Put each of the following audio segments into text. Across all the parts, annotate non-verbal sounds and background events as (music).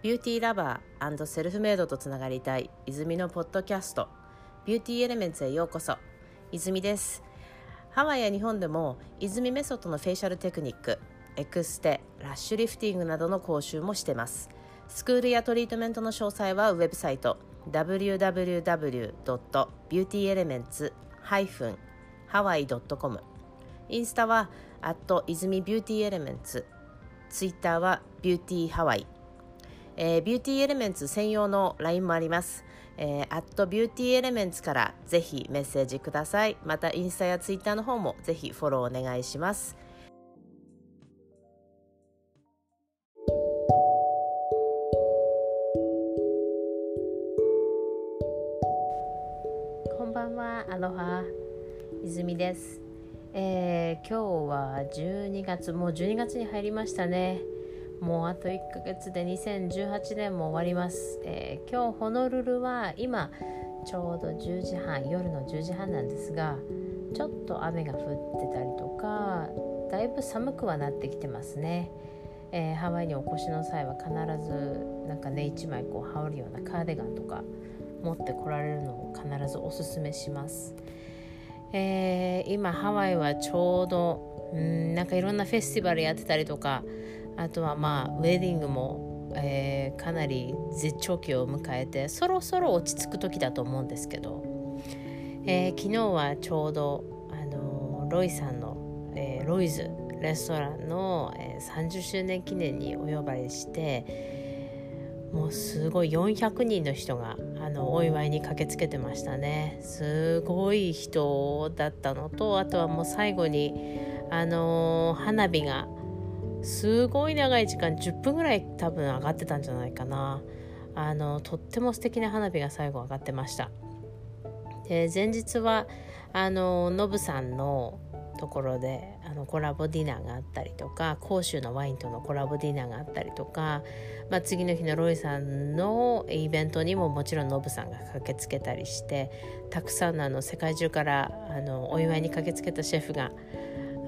beauty lover self-made とつながりたい泉のポッドキャスト。 Beauty Elements へようこそ。泉です。ハワイや日本でも泉メソッドのフェイシャルテクニックエクステ lash lifting などの講習もしてます。スクールやトリートメントの詳細はウェブサイト www.beautyelements-hawaii.com インスタは、アット泉 Beauty Elements。ツイッターは、 Beauty Hawaii。えー、 Beauty Elements 専用の LINE もあります。えー、アット Beauty Elements からぜひメッセージください。また、インスタやツイッターの方もぜひフォローお願いします。こんばんは、アロハ。泉です。えー、今日は12月もう12月に入りましたねもうあと1ヶ月で2018年も終わります、えー、今日ホノルルは今ちょうど10時半夜の10時半なんですがちょっと雨が降ってたりとかだいぶ寒くはなってきてますね、えー、ハワイにお越しの際は必ずなんかね1枚こう羽織るようなカーディガンとか持ってこられるのを必ずおすすめします。えー、今ハワイはちょうどうんなんかいろんなフェスティバルやってたりとかあとはまあウェディングも、えー、かなり絶頂期を迎えてそろそろ落ち着く時だと思うんですけど、えー、昨日はちょうど、あのロイさんの、えロイズレストランの、え30周年記念にお呼ばれしてもうすごい400人の人があのお祝いに駆けつけてましたね。すごい人だったのとあとはもう最後にあの、花火がすごい長い時間10分ぐらい多分上がってたんじゃないかな。あのとっても素敵な花火が最後上がってました。で前日はあのノブさんのところであのコラボディナーがあったりとか甲州のワインとのコラボディナーがあったりとか、まあ、次の日のロイさんのイベントにももちろんノブさんが駆けつけたりしてたくさんのあの世界中からあのお祝いに駆けつけたシェフが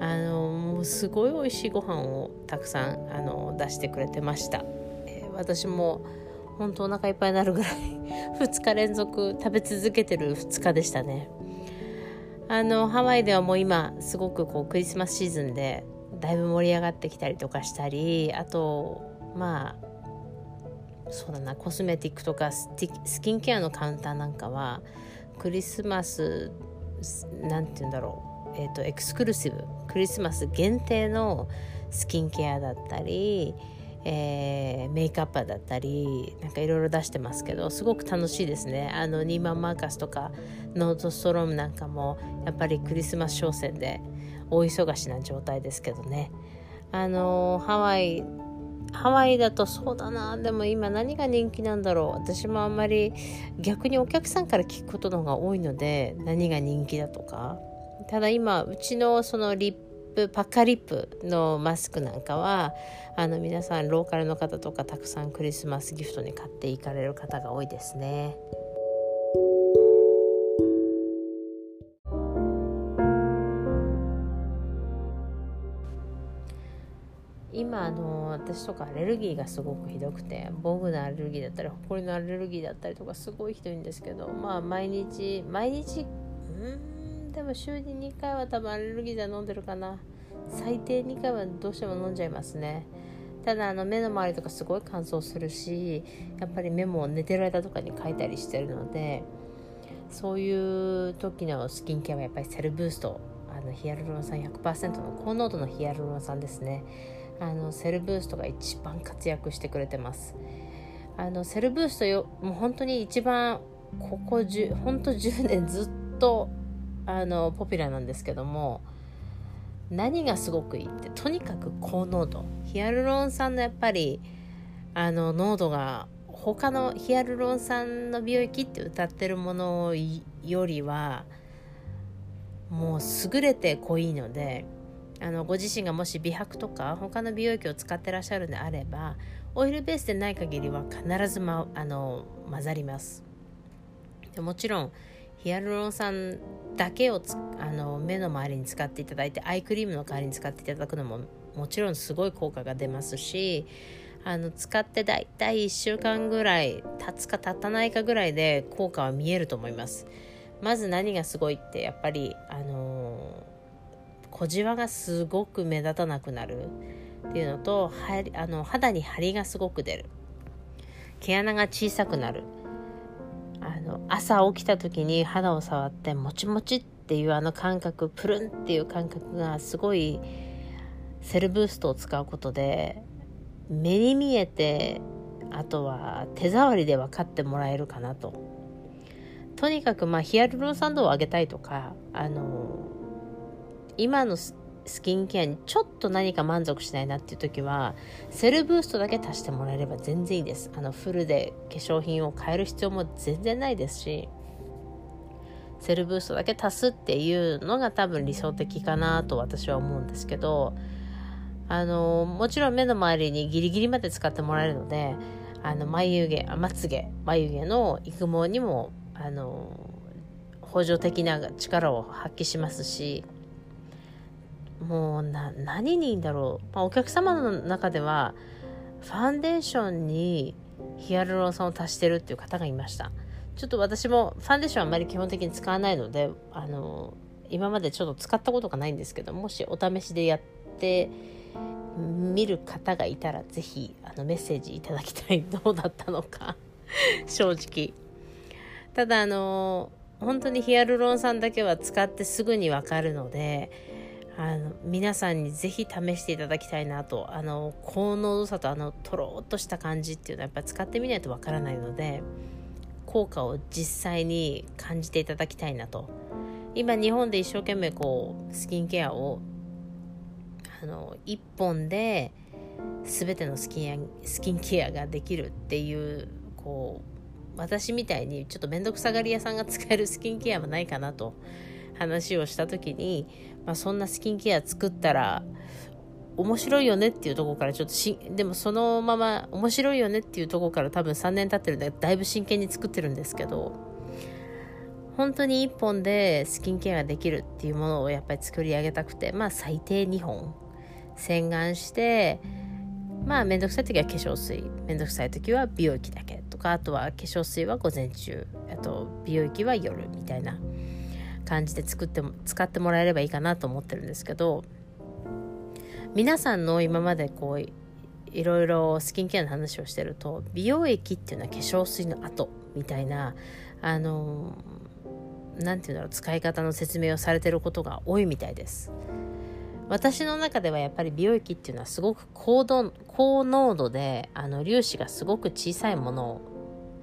あのもうすごい美味しいご飯をたくさんあの出してくれてました。えー、私も本当お腹いっぱいになるぐらい (laughs) 2日連続食べ続けてる2日でしたね。あのハワイではもう今すごくこうクリスマスシーズンでだいぶ盛り上がってきたりとかしたりあとまあそうだなコスメティックとかスキンケアのカウンターなんかはクリスマスなんて言うんだろうえっ、ー、と exclusive クリスマス限定のスキンケアだったりえー、メイクアップだったりなんかいろいろ出してますけどすごく楽しいですね。あの Neiman Marcus とか Nordstrom なんかもやっぱりクリスマス商戦で大忙しな状態ですけどね。あのハワイハワイだとそうだな。でも今何が人気なんだろう。私もあんまり逆にお客さんから聞くことの方が多いので何が人気だとか。ただ今うちのそのリップパッカリップのマスクなんかはあの皆さんローカルの方とかたくさんクリスマスギフトに買っていかれる方が多いですね。今あの私とかアレルギーがすごくひどくてボグのアレルギーだったりホコリのアレルギーだったりとかすごいひどいんですけどまあ毎日毎日うん？でも週に2回は多分アレルギー剤飲んでるかな。最低2回はどうしても飲んじゃいますね。ただあの目の周りとかすごい乾燥するしやっぱりメモを寝てる間とかに書いたりしてるのでそういう時のスキンケアはやっぱりセルブーストあのヒアルロン酸100%の高濃度のヒアルロン酸ですね。あのセルブーストが一番活躍してくれてます。あのセルブーストよもう本当に一番ここ10本当10年ずっとあのポピュラーなんですけども何がすごくいいってとにかく高濃度。ヒアルロン酸のやっぱりあの濃度が他のヒアルロン酸の美容液って歌ってるものよりはもう優れて濃いのであのご自身がもし美白とか他の美容液を使ってらっしゃるのであればオイルベースでない限りは必ず、ま、あの混ざります。もちろんヒアルロン酸だけをあの目の周りに使っていただいてアイクリームの代わりに使っていただくのももちろんすごい効果が出ますしあの使ってだいたい1週間ぐらい経つか経たないかぐらいで効果は見えると思います。まず何がすごいってやっぱりあの、小じわがすごく目立たなくなるっていうのとはあの肌に張りがすごく出る。毛穴が小さくなる。あの朝起きた時に肌を触ってもちもちっていうあの感覚プルンっていう感覚がすごいセルブーストを使うことで目に見えてあとは手触りで分かってもらえるかなと。とにかくまあヒアルロン酸度を上げたいとかあの今のスキンケアにちょっと何か満足しないなっていう時はセルブーストだけ足してもらえれば全然いいです。あのフルで化粧品を変える必要も全然ないですしセルブーストだけ足すっていうのが多分理想的かなと私は思うんですけどあのもちろん目の周りにギリギリまで使ってもらえるのであの眉毛まつげ眉毛の育毛にもあの補助的な力を発揮しますしもうな何にいいんだろう、まあ、お客様の中ではファンデーションにヒアルロン酸を足してるっていう方がいました。ちょっと私もファンデーションあんまり基本的に使わないのであの今までちょっと使ったことがないんですけどもしお試しでやって見る方がいたらぜひあのメッセージいただきたいどうだったのか。(laughs) 正直。ただあの本当にヒアルロン酸だけは使ってすぐにわかるのであの皆さんにぜひ試していただきたいなとあの高濃度さとあのとろっとした感じっていうのはやっぱ使ってみないとわからないので効果を実際に感じていただきたいなと。今日本で一生懸命こうスキンケアをあの1本で全てのスキンスキンケアができるっていうこう私みたいにちょっと面倒くさがり屋さんが使えるスキンケアはないかなと話をした時に、まあ、そんなスキンケア作ったら面白いよねっていうとこからちょっとしでもそのまま面白いよねっていうとこから多分3年経ってるんでだいぶ真剣に作ってるんですけど本当に1本でスキンケアができるっていうものをやっぱり作り上げたくてまあ最低2本。洗顔してまあ面倒くさい時は化粧水。面倒くさい時は美容液だけとかあとは化粧水は午前中。あと美容液は夜みたいな。感じで作っても使ってもらえればいいかなと思ってるんですけど皆さんの今までこういろいろスキンケアの話をしてると美容液っていうのは化粧水の後みたいなあの何て言うんだろう使い方の説明をされてることが多いみたいです。私の中ではやっぱり美容液っていうのはすごく高度高濃度であの粒子がすごく小さいもの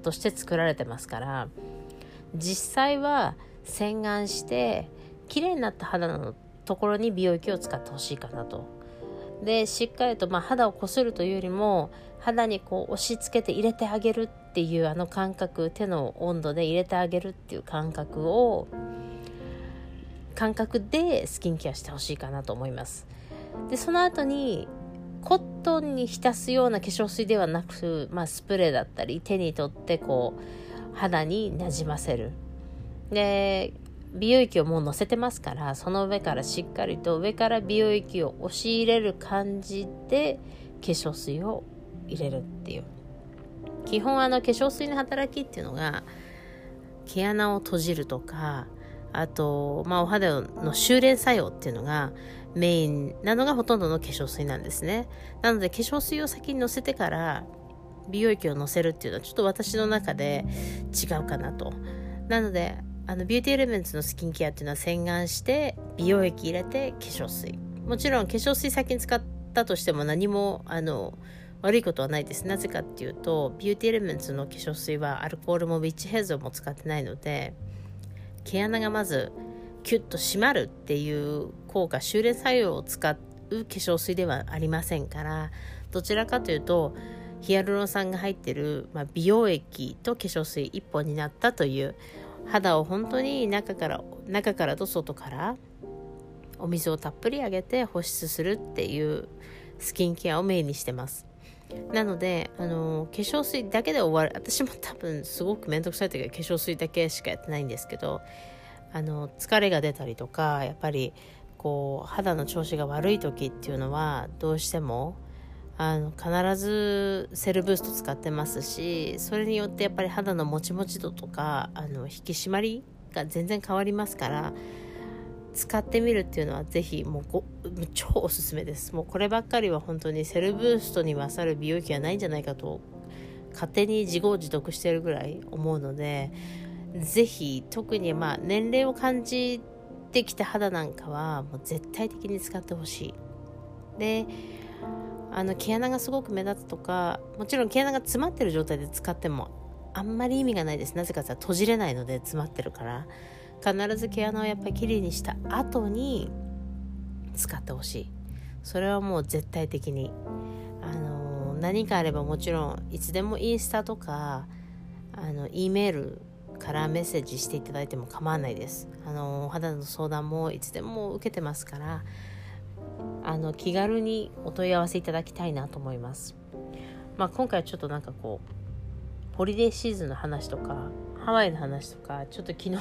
として作られてますから実際は洗顔して綺麗になった肌のところに美容液を使ってほしいかなと。でしっかりと、まあ、肌をこするというよりも肌にこう押し付けて入れてあげるっていうあの感覚手の温度で入れてあげるっていう感覚を感覚でスキンケアしてほしいかなと思いますでその後にコットンに浸すような化粧水ではなく、まあ、スプレーだったり手に取ってこう肌になじませるで美容液をもうのせてますからその上からしっかりと上から美容液を押し入れる感じで化粧水を入れるっていう基本あの化粧水の働きっていうのが毛穴を閉じるとかあと、まあ、お肌の修練作用っていうのがメインなのがほとんどの化粧水なんですね。なので化粧水を先にのせてから美容液をのせるっていうのはちょっと私の中で違うかなと。なので、あのビューティーエレメンツのスキンケアっていうのは洗顔して美容液入れて化粧水。もちろん化粧水先に使ったとしても何もあの悪いことはないです。なぜかっていうとビューティーエレメンツの化粧水はアルコールもビッチヘッズも使ってないので毛穴がまずキュッと締まるっていう効果修練作用を使う化粧水ではありませんからどちらかというとヒアルロン酸が入ってる、まあ、美容液と化粧水1本になったという肌を本当に中から中からと外からお水をたっぷりあげて保湿するっていうスキンケアをメインにしてますなので、あの、化粧水だけで終わる。私も多分すごく面倒くさい時は化粧水だけしかやってないんですけど、あの、疲れが出たりとか、やっぱり、こう、肌の調子が悪い時っていうのは、どうしても、あの必ずセルブースト使ってますしそれによってやっぱり肌のもちもち度とかあの引き締まりが全然変わりますから使ってみるっていうのはぜひもうご超おすすめです。もうこればっかりは本当にセルブーストに勝る美容液はないんじゃないかと勝手に自業自得してるぐらい思うのでぜひ特にまあ年齢を感じてきた肌なんかはもう絶対的に使ってほしい。であの毛穴がすごく目立つとかもちろん毛穴が詰まってる状態で使ってもあんまり意味がないです。なぜかって閉じれないので詰まってるから。必ず毛穴をやっぱりきれいにした後に使ってほしい。それはもう絶対的に。あの何かあればもちろんいつでもインスタとかあの E メールからメッセージしていただいても構わないです。あのお肌の相談もいつでも受けてますから。あの気軽にお問い合わせいただきたいなと思います。まあ今回はちょっとなんかこうホリデーシーズンの話とかハワイの話とかちょっと昨日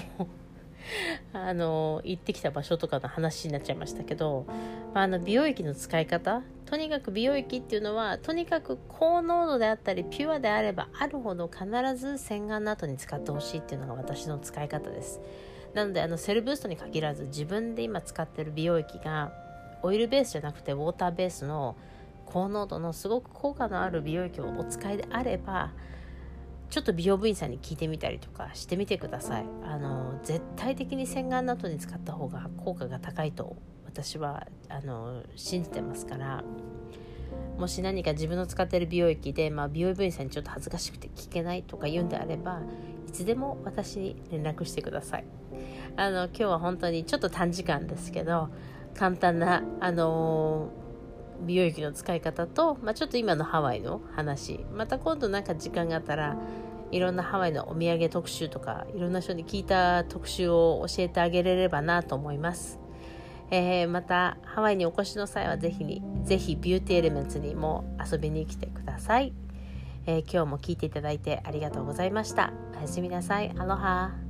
(laughs) あの行ってきた場所とかの話になっちゃいましたけど、まあ、あの美容液の使い方とにかく美容液っていうのはとにかく高濃度であったりピュアであればあるほど必ず洗顔の後に使ってほしいっていうのが私の使い方です。なのであのセルブーストに限らず自分で今使ってる美容液がオイルベースじゃなくてウォーターベースの高濃度のすごく効果のある美容液をお使いであればちょっと美容部員さんに聞いてみたりとかしてみてください。あの絶対的に洗顔の後に使った方が効果が高いと私はあの信じてますから。もし何か自分の使ってる美容液で、まあ、美容部員さんにちょっと恥ずかしくて聞けないとか言うんであればいつでも私に連絡してください。あの今日は本当にちょっと短時間ですけど簡単なあのー美容液の使い方と、まあ、ちょっと今のハワイの話。また今度なんか時間があったらいろんなハワイのお土産特集とかいろんな人に聞いた特集を教えてあげれればなと思います、えー、またハワイにお越しの際はぜひにぜひビューティーエレメンツにも遊びに来てください、えー、今日も聞いていただいてありがとうございました。おやすみなさい。アロハ。